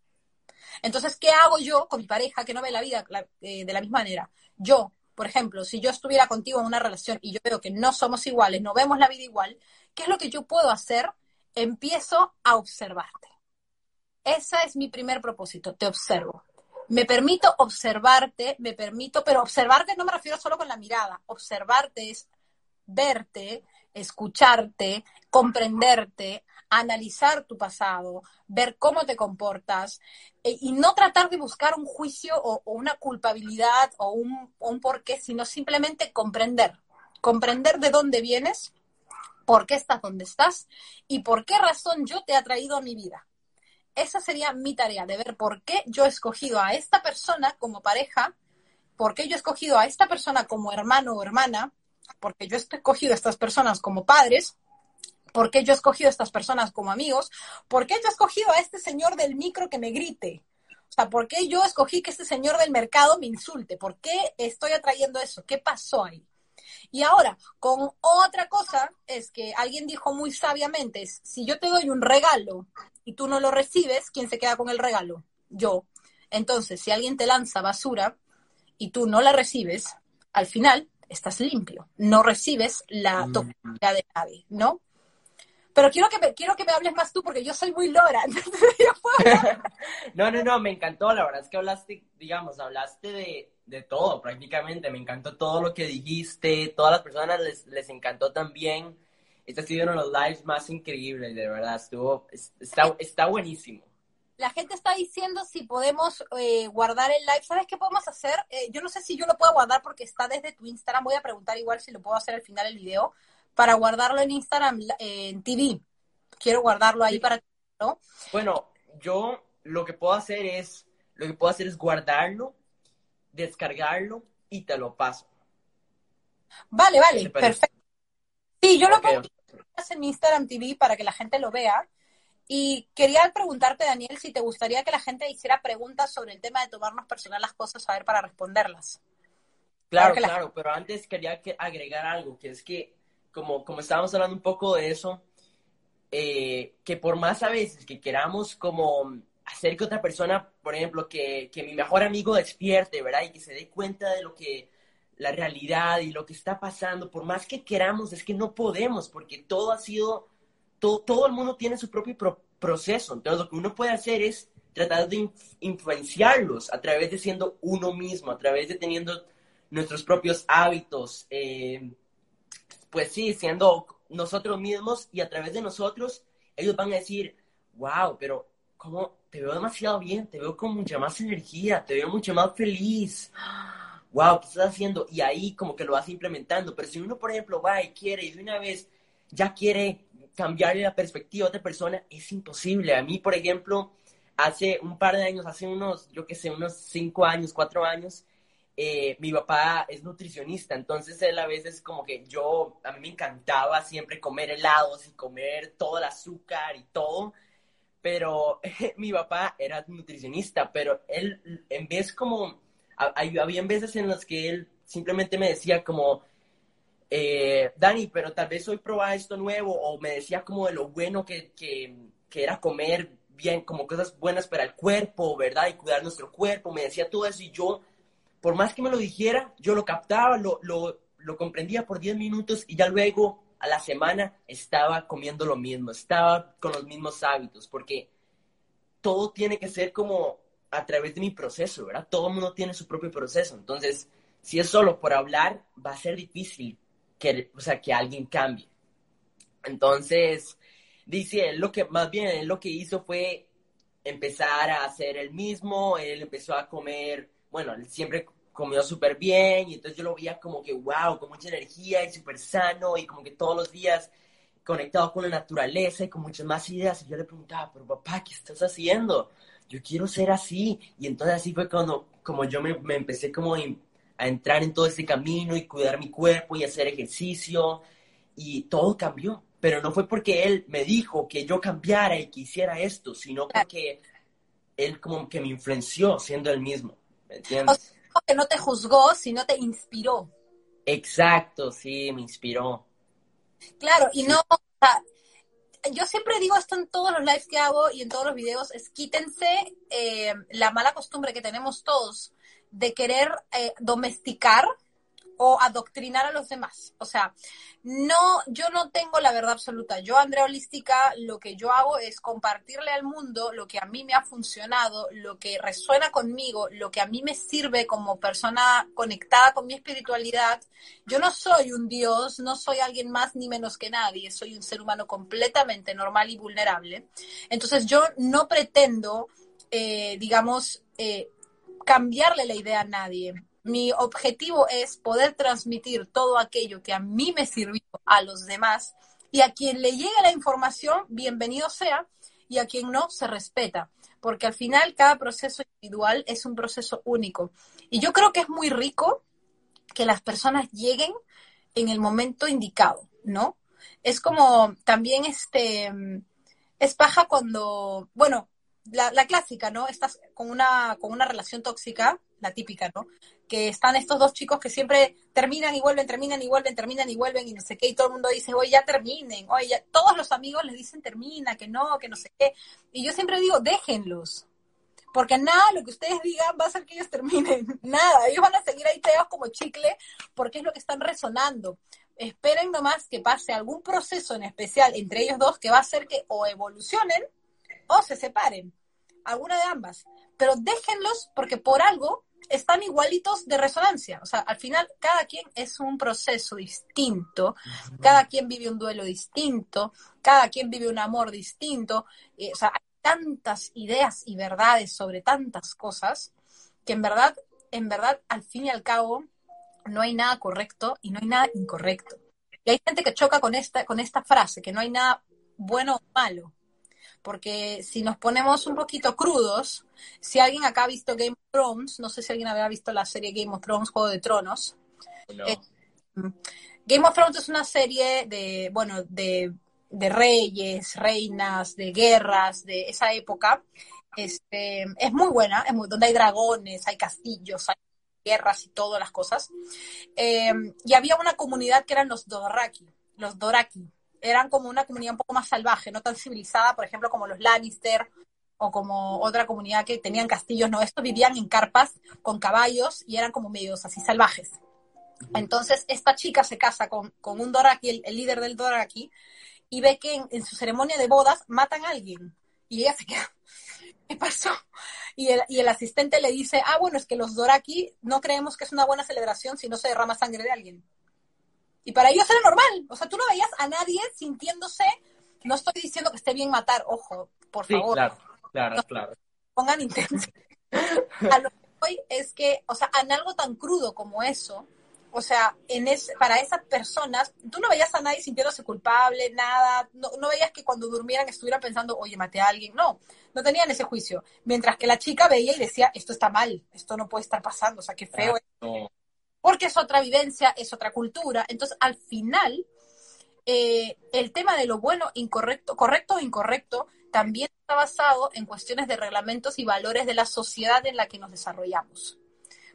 Entonces, ¿qué hago yo con mi pareja que no ve la vida eh, de la misma manera? Yo, por ejemplo, si yo estuviera contigo en una relación y yo veo que no somos iguales, no vemos la vida igual, ¿qué es lo que yo puedo hacer? Empiezo a observarte. Ese es mi primer propósito, te observo. Me permito observarte, me permito, pero observarte no me refiero solo con la mirada, observarte es verte, escucharte, comprenderte, analizar tu pasado, ver cómo te comportas eh, y no tratar de buscar un juicio o, una culpabilidad o un, o un porqué, sino simplemente comprender, comprender de dónde vienes, por qué estás donde estás y por qué razón yo te he traído a mi vida. Esa sería mi tarea, de ver por qué yo he escogido a esta persona como pareja, por qué yo he escogido a esta persona como hermano o hermana, porque yo he escogido a estas personas como padres, ¿Por qué yo he escogido a estas personas como amigos? ¿Por qué yo he escogido a este señor del micro que me grite? O sea, ¿por qué yo escogí que este señor del mercado me insulte? ¿Por qué estoy atrayendo eso? ¿Qué pasó ahí? Y ahora, con otra cosa, es que alguien dijo muy sabiamente, si yo te doy un regalo y tú no lo recibes, ¿quién se queda con el regalo? yo. Entonces, si alguien te lanza basura y tú no la recibes, al final estás limpio, no recibes la mm. toxicidad de nadie, ¿no? Pero quiero que me, quiero que me hables más tú porque yo soy muy lora. no, no, no, me encantó. La verdad es que hablaste, digamos, hablaste de, de todo prácticamente. Me encantó todo lo que dijiste. Todas las personas les, les encantó también. Este ha sido uno de los lives más increíbles, de verdad. Estuvo, está, está buenísimo. La gente está diciendo si podemos eh, guardar el live. ¿Sabes qué podemos hacer? Eh, yo no sé si yo lo puedo guardar porque está desde tu Instagram. Voy a preguntar igual si lo puedo hacer al final del video para guardarlo en Instagram, en TV. Quiero guardarlo ahí para ¿no? Bueno, yo lo que puedo hacer es, lo que puedo hacer es guardarlo, descargarlo y te lo paso. Vale, vale, perfecto. Sí, yo lo pongo en Instagram TV para que la gente lo vea. Y quería preguntarte, Daniel, si te gustaría que la gente hiciera preguntas sobre el tema de tomarnos personal las cosas, a ver, para responderlas. Claro, claro, pero antes quería agregar algo, que es que como, como estábamos hablando un poco de eso, eh, que por más a veces que queramos como hacer que otra persona, por ejemplo, que, que mi mejor amigo despierte, ¿verdad? Y que se dé cuenta de lo que, la realidad y lo que está pasando, por más que queramos, es que no podemos, porque todo ha sido, todo, todo el mundo tiene su propio proceso. Entonces, lo que uno puede hacer es tratar de influenciarlos a través de siendo uno mismo, a través de teniendo nuestros propios hábitos, eh, pues sí, siendo nosotros mismos y a través de nosotros, ellos van a decir, wow, pero como te veo demasiado bien, te veo con mucha más energía, te veo mucho más feliz. Wow, ¿qué estás haciendo? Y ahí como que lo vas implementando. Pero si uno, por ejemplo, va y quiere y de una vez ya quiere cambiarle la perspectiva a otra persona, es imposible. A mí, por ejemplo, hace un par de años, hace unos, yo qué sé, unos cinco años, cuatro años, eh, mi papá es nutricionista, entonces él a veces como que yo, a mí me encantaba siempre comer helados y comer todo el azúcar y todo, pero mi papá era nutricionista, pero él en vez como, había veces en las que él simplemente me decía como, eh, Dani, pero tal vez hoy probar esto nuevo, o me decía como de lo bueno que, que, que era comer bien, como cosas buenas para el cuerpo, ¿verdad? Y cuidar nuestro cuerpo, me decía todo eso y yo por más que me lo dijera, yo lo captaba, lo, lo, lo comprendía por 10 minutos y ya luego a la semana estaba comiendo lo mismo, estaba con los mismos hábitos, porque todo tiene que ser como a través de mi proceso, ¿verdad? Todo el mundo tiene su propio proceso. Entonces, si es solo por hablar, va a ser difícil que, o sea, que alguien cambie. Entonces, dice, lo que, más bien, él lo que hizo fue empezar a hacer el mismo, él empezó a comer, bueno, él siempre comió súper bien y entonces yo lo veía como que, wow, con mucha energía y súper sano y como que todos los días conectado con la naturaleza y con muchas más ideas. Y yo le preguntaba, pero papá, ¿qué estás haciendo? Yo quiero ser así. Y entonces así fue cuando como yo me, me empecé como a entrar en todo ese camino y cuidar mi cuerpo y hacer ejercicio y todo cambió. Pero no fue porque él me dijo que yo cambiara y que hiciera esto, sino porque él como que me influenció siendo el mismo. ¿Me entiendes? que no te juzgó, sino te inspiró. Exacto, sí, me inspiró. Claro, y no, yo siempre digo esto en todos los lives que hago y en todos los videos, es quítense eh, la mala costumbre que tenemos todos de querer eh, domesticar o adoctrinar a los demás. O sea, no, yo no tengo la verdad absoluta. Yo, Andrea Holística, lo que yo hago es compartirle al mundo lo que a mí me ha funcionado, lo que resuena conmigo, lo que a mí me sirve como persona conectada con mi espiritualidad. Yo no soy un dios, no soy alguien más ni menos que nadie, soy un ser humano completamente normal y vulnerable. Entonces yo no pretendo, eh, digamos, eh, cambiarle la idea a nadie mi objetivo es poder transmitir todo aquello que a mí me sirvió a los demás y a quien le llegue la información, bienvenido sea, y a quien no, se respeta, porque al final cada proceso individual es un proceso único. Y yo creo que es muy rico que las personas lleguen en el momento indicado, ¿no? Es como también este, es paja cuando, bueno, la, clásica, ¿no? Estás con una, con una relación tóxica, la típica, ¿no? Que están estos dos chicos que siempre terminan y vuelven, terminan y vuelven, terminan y vuelven y no sé qué, y todo el mundo dice, oye, ya terminen, oye, ya... todos los amigos les dicen termina, que no, que no sé qué, y yo siempre digo, déjenlos, porque nada, lo que ustedes digan va a hacer que ellos terminen, nada, ellos van a seguir ahí pegados como chicle porque es lo que están resonando. Esperen nomás que pase algún proceso en especial entre ellos dos que va a hacer que o evolucionen o se separen, alguna de ambas, pero déjenlos porque por algo están igualitos de resonancia. O sea, al final cada quien es un proceso distinto, cada quien vive un duelo distinto, cada quien vive un amor distinto. o sea, hay tantas ideas y verdades sobre tantas cosas que en verdad, en verdad, al fin y al cabo, no hay nada correcto y no hay nada incorrecto. Y hay gente que choca con esta, con esta frase, que no hay nada bueno o malo porque si nos ponemos un poquito crudos, si alguien acá ha visto Game of Thrones, no sé si alguien habrá visto la serie Game of Thrones, Juego de Tronos. Eh, Game of Thrones es una serie de, bueno, de, reyes, reinas, de guerras, de esa época. Este, es muy buena, es muy, donde hay dragones, hay castillos, hay guerras y todas las cosas. Eh, y había una comunidad que eran los Doraki, los Doraki, eran como una comunidad un poco más salvaje, no tan civilizada, por ejemplo, como los Lannister o como otra comunidad que tenían castillos, no, estos vivían en carpas con caballos y eran como medios así salvajes. Entonces, esta chica se casa con, un Doraki, el, líder del Doraki, y ve que en, su ceremonia de bodas matan a alguien. Y ella se queda, ¿qué pasó? Y el, y el asistente le dice, ah, bueno, es que los Doraki no creemos que es una buena celebración si no se derrama sangre de alguien. Y para ellos era normal. O sea, tú no veías a nadie sintiéndose. No estoy diciendo que esté bien matar, ojo, por favor. Claro, claro, claro. Pongan intención. a lo que voy es que, o sea, en algo tan crudo como eso, o sea, en es, para esas personas, tú no veías a nadie sintiéndose culpable, nada, no, no, veías que cuando durmieran estuvieran pensando, oye, maté a alguien, no, no tenían ese juicio. Mientras que la chica veía y decía, esto está mal, esto no puede estar pasando, o sea, qué feo. No porque es otra vivencia, es otra cultura. Entonces, al final, eh, el tema de lo bueno, incorrecto, correcto o incorrecto, también está basado en cuestiones de reglamentos y valores de la sociedad en la que nos desarrollamos.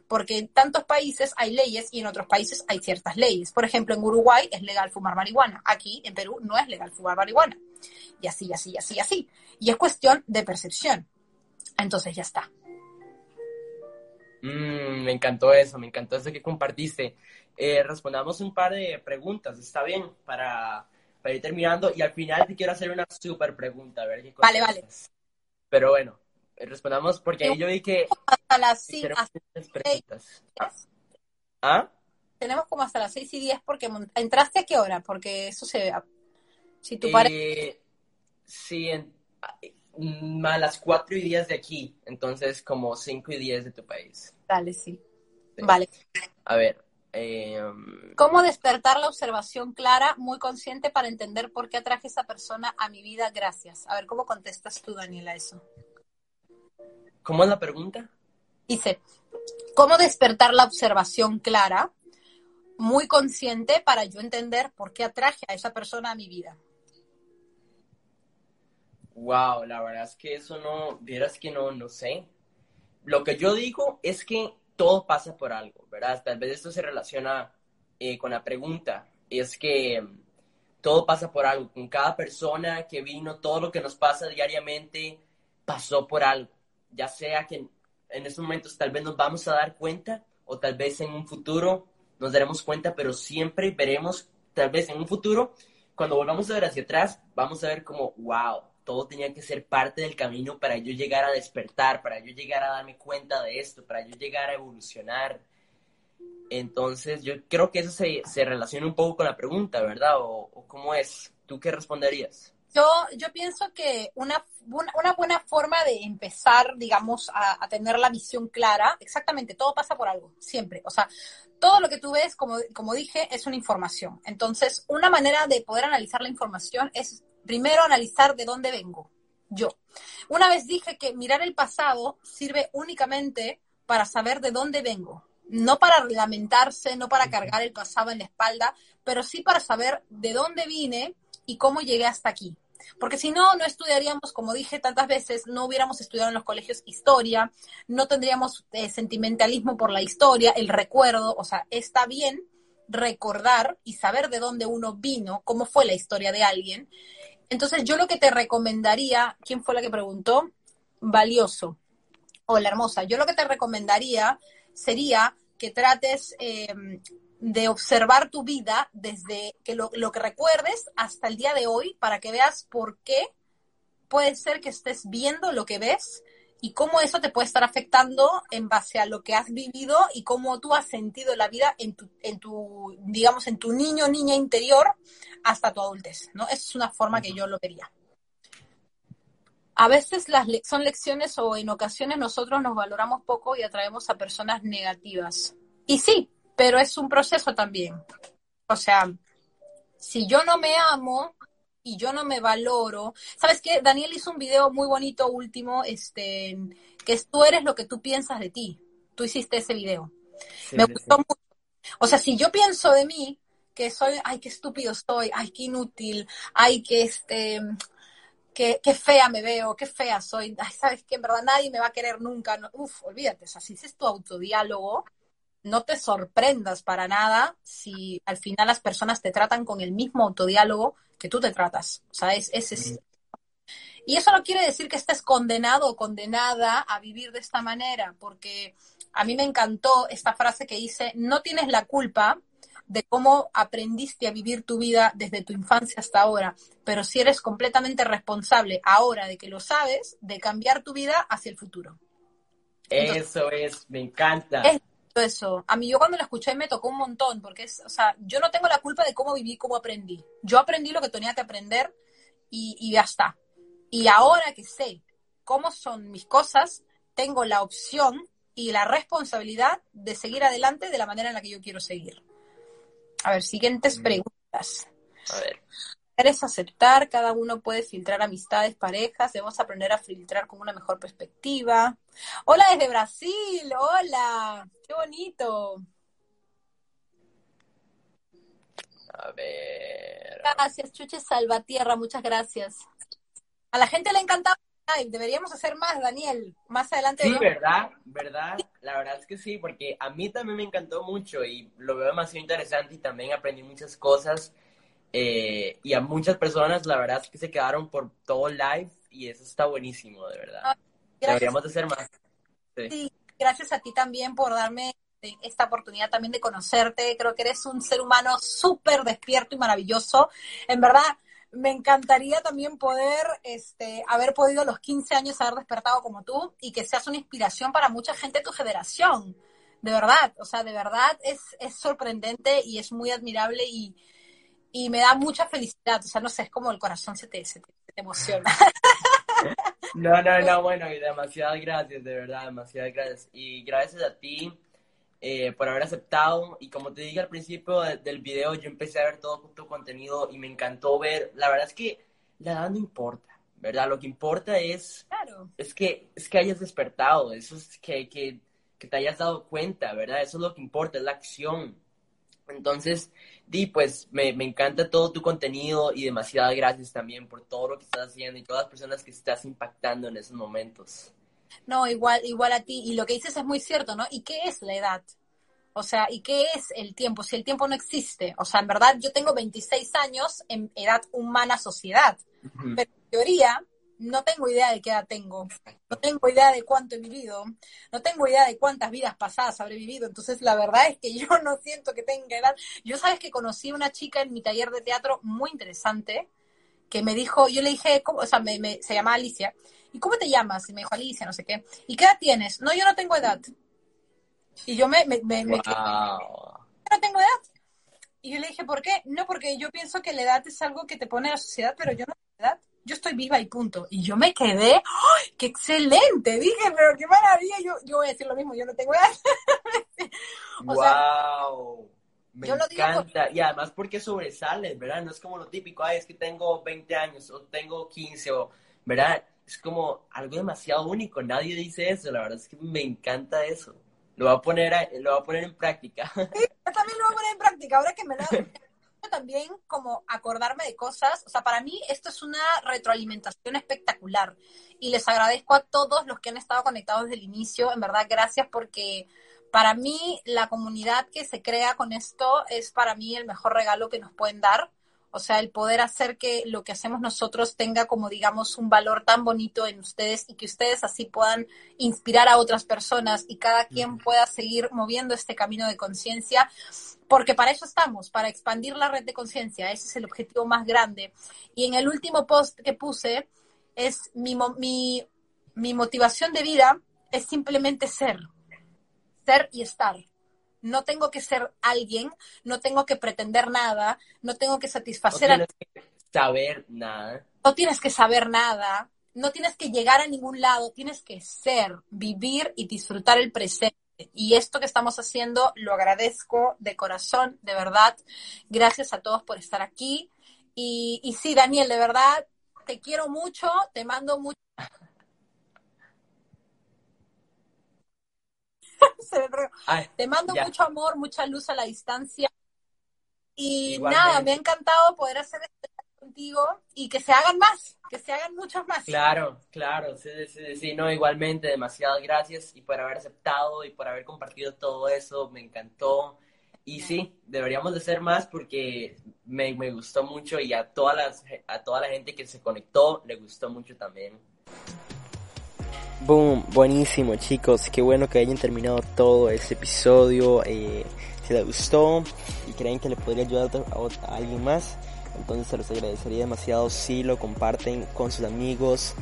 Porque en tantos países hay leyes y en otros países hay ciertas leyes. Por ejemplo, en Uruguay es legal fumar marihuana. Aquí, en Perú, no es legal fumar marihuana. Y así, así, así, así. Y es cuestión de percepción. Entonces ya está. Mm, me encantó eso, me encantó eso que compartiste. Eh, respondamos un par de preguntas, ¿está bien? Para, ir terminando. Y al final te quiero hacer una súper pregunta, a ver qué Vale, vale. Pero bueno, eh, respondamos porque ahí yo vi que... Hasta las 6 ¿Ah? Tenemos como hasta las 6 y 10 porque entraste a qué hora, porque eso se... Si tu eh, Sí, en a las 4 y 10 de aquí, entonces como 5 y 10 de tu país. Dale, sí. Vale. A ver. Eh, ¿Cómo despertar la observación clara, muy consciente para entender por qué atraje a esa persona a mi vida? Gracias. A ver, ¿cómo contestas tú, Daniela, eso? ¿Cómo es la pregunta? Dice, ¿cómo despertar la observación clara, muy consciente para yo entender por qué atraje a esa persona a mi vida? Wow, la verdad es que eso no, vieras que no, no sé. Lo que yo digo es que todo pasa por algo, ¿verdad? Tal vez esto se relaciona eh, con la pregunta. Es que todo pasa por algo. Con cada persona que vino, todo lo que nos pasa diariamente pasó por algo. Ya sea que en estos momentos tal vez nos vamos a dar cuenta o tal vez en un futuro nos daremos cuenta, pero siempre veremos, tal vez en un futuro, cuando volvamos a ver hacia atrás, vamos a ver como, wow, todo tenía que ser parte del camino para yo llegar a despertar, para yo llegar a darme cuenta de esto, para yo llegar a evolucionar. Entonces, yo creo que eso se, se relaciona un poco con la pregunta, ¿verdad? ¿O, cómo es? ¿Tú qué responderías? Yo, yo pienso que una, una buena forma de empezar, digamos, a, a, tener la visión clara, exactamente, todo pasa por algo, siempre. O sea, todo lo que tú ves, como, como dije, es una información. Entonces, una manera de poder analizar la información es primero analizar de dónde vengo, yo. Una vez dije que mirar el pasado sirve únicamente para saber de dónde vengo, no para lamentarse, no para cargar el pasado en la espalda, pero sí para saber de dónde vine y cómo llegué hasta aquí. Porque si no, no estudiaríamos, como dije tantas veces, no hubiéramos estudiado en los colegios historia, no tendríamos eh, sentimentalismo por la historia, el recuerdo, o sea, está bien recordar y saber de dónde uno vino, cómo fue la historia de alguien, entonces yo lo que te recomendaría, ¿quién fue la que preguntó? Valioso. Hola, hermosa. Yo lo que te recomendaría sería que trates eh, de observar tu vida desde que lo, lo, que recuerdes hasta el día de hoy para que veas por qué puede ser que estés viendo lo que ves y cómo eso te puede estar afectando en base a lo que has vivido y cómo tú has sentido la vida en tu, en tu digamos, en tu niño niña interior hasta tu adultez, ¿no? Esa es una forma que yo lo vería. A veces las le son lecciones o en ocasiones nosotros nos valoramos poco y atraemos a personas negativas. Y sí, pero es un proceso también. O sea, si yo no me amo, y yo no me valoro. ¿Sabes qué? Daniel hizo un video muy bonito último, este, que es tú eres lo que tú piensas de ti. Tú hiciste ese video. Sí, me gustó mucho. O sea, si yo pienso de mí que soy, ay, qué estúpido soy, ay, qué inútil, ay, que este, qué, qué fea me veo, qué fea soy, ay, sabes que en verdad nadie me va a querer nunca. No, uf, olvídate, o sea, si es tu autodiálogo, no te sorprendas para nada si al final las personas te tratan con el mismo autodiálogo que tú te tratas. O sea, es, es, es, Y eso no quiere decir que estés condenado o condenada a vivir de esta manera, porque a mí me encantó esta frase que dice, no tienes la culpa de cómo aprendiste a vivir tu vida desde tu infancia hasta ahora, pero si eres completamente responsable ahora de que lo sabes, de cambiar tu vida hacia el futuro. Entonces, eso es, me encanta. Es eso. A mí yo cuando lo escuché me tocó un montón, porque es, o sea, yo no tengo la culpa de cómo viví, cómo aprendí. Yo aprendí lo que tenía que aprender y, y ya está. Y ahora que sé cómo son mis cosas, tengo la opción y la responsabilidad de seguir adelante de la manera en la que yo quiero seguir. A ver, siguientes preguntas. A ver. Es aceptar, cada uno puede filtrar amistades, parejas, debemos aprender a filtrar con una mejor perspectiva. Hola desde Brasil, hola, qué bonito. A ver. Gracias, Chuche Salvatierra, muchas gracias. A la gente le ha deberíamos hacer más, Daniel, más adelante. Sí, ¿verdad? ¿Verdad? La verdad es que sí, porque a mí también me encantó mucho y lo veo demasiado interesante y también aprendí muchas cosas. Eh, y a muchas personas, la verdad es que se quedaron por todo live y eso está buenísimo, de verdad. Ah, Deberíamos hacer más. Sí. sí, gracias a ti también por darme esta oportunidad también de conocerte. Creo que eres un ser humano súper despierto y maravilloso. En verdad, me encantaría también poder este, haber podido los 15 años haber despertado como tú y que seas una inspiración para mucha gente de tu generación. De verdad, o sea, de verdad es, es sorprendente y es muy admirable y, y me da mucha felicidad. O sea, no sé, es como el corazón se te, se te, se te emociona. No, no, no, bueno, y demasiadas gracias, de verdad, demasiadas gracias. Y gracias a ti eh, por haber aceptado. Y como te dije al principio de, del video, yo empecé a ver todo tu contenido y me encantó ver. La verdad es que la edad no importa, ¿verdad? Lo que importa es, claro. es, que, es que hayas despertado, eso es que, que, que te hayas dado cuenta, ¿verdad? Eso es lo que importa, es la acción. Entonces, Di, pues me, me, encanta todo tu contenido y demasiadas gracias también por todo lo que estás haciendo y todas las personas que estás impactando en esos momentos. No, igual, igual a ti. Y lo que dices es muy cierto, ¿no? ¿Y qué es la edad? O sea, ¿y qué es el tiempo? Si el tiempo no existe. O sea, en verdad yo tengo 26 años en edad humana sociedad. Uh -huh. Pero en teoría, no tengo idea de qué edad tengo, no tengo idea de cuánto he vivido, no tengo idea de cuántas vidas pasadas habré vivido, entonces la verdad es que yo no siento que tenga edad. Yo sabes que conocí a una chica en mi taller de teatro muy interesante que me dijo, yo le dije, ¿cómo? o sea, me, me, se llama Alicia, ¿y cómo te llamas? Y me dijo Alicia, no sé qué, ¿y qué edad tienes? No, yo no tengo edad. Y yo me, me, me, wow. no tengo edad. Y yo le dije, ¿por qué? No, porque yo pienso que la edad es algo que te pone la sociedad, pero yo no tengo edad yo estoy viva y punto. Y yo me quedé, ¡ay, qué excelente! Dije, pero qué maravilla, yo, yo voy a decir lo mismo, yo no tengo edad. o wow. Sea, me yo encanta. Y además porque sobresales, ¿verdad? No es como lo típico, ay, es que tengo 20 años o tengo 15, o, ¿verdad? Es como algo demasiado único, nadie dice eso, la verdad es que me encanta eso. Lo voy a poner, a, lo voy a poner en práctica. Sí, yo también lo voy a poner en práctica, ahora que me lo también como acordarme de cosas. O sea, para mí esto es una retroalimentación espectacular. Y les agradezco a todos los que han estado conectados desde el inicio. En verdad, gracias porque para mí la comunidad que se crea con esto es para mí el mejor regalo que nos pueden dar. O sea, el poder hacer que lo que hacemos nosotros tenga como, digamos, un valor tan bonito en ustedes y que ustedes así puedan inspirar a otras personas y cada quien pueda seguir moviendo este camino de conciencia, porque para eso estamos, para expandir la red de conciencia. Ese es el objetivo más grande. Y en el último post que puse es mi, mi, mi motivación de vida es simplemente ser, ser y estar no tengo que ser alguien, no tengo que pretender nada, no tengo que satisfacer no tienes que saber nada. No tienes que saber nada, no tienes que llegar a ningún lado, tienes que ser, vivir y disfrutar el presente. Y esto que estamos haciendo lo agradezco de corazón, de verdad. Gracias a todos por estar aquí. Y, y sí, Daniel, de verdad, te quiero mucho, te mando mucho Te mando mucho amor, mucha luz a la distancia. Y nada, me ha encantado poder hacer esto contigo y que se hagan más, que se hagan muchas más. Claro, claro, sí, sí, sí, no, igualmente, demasiadas gracias y por haber aceptado y por haber compartido todo eso, me encantó. Y sí, deberíamos de ser más porque me, me gustó mucho y a, todas las, a toda la gente que se conectó le gustó mucho también. Boom, buenísimo chicos, qué bueno que hayan terminado todo este episodio. Eh, si les gustó y creen que le podría ayudar a, alguien más, entonces se los agradecería demasiado si lo comparten con sus amigos,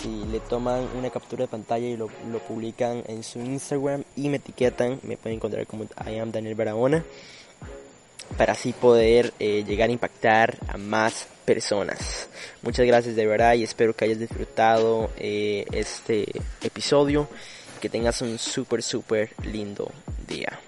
si le toman una captura de pantalla y lo, lo publican en su Instagram y me etiquetan, me pueden encontrar como I am Daniel Barahona para así poder eh, llegar a impactar a más personas. Muchas gracias de verdad y espero que hayas disfrutado eh, este episodio. Que tengas un súper, súper lindo día.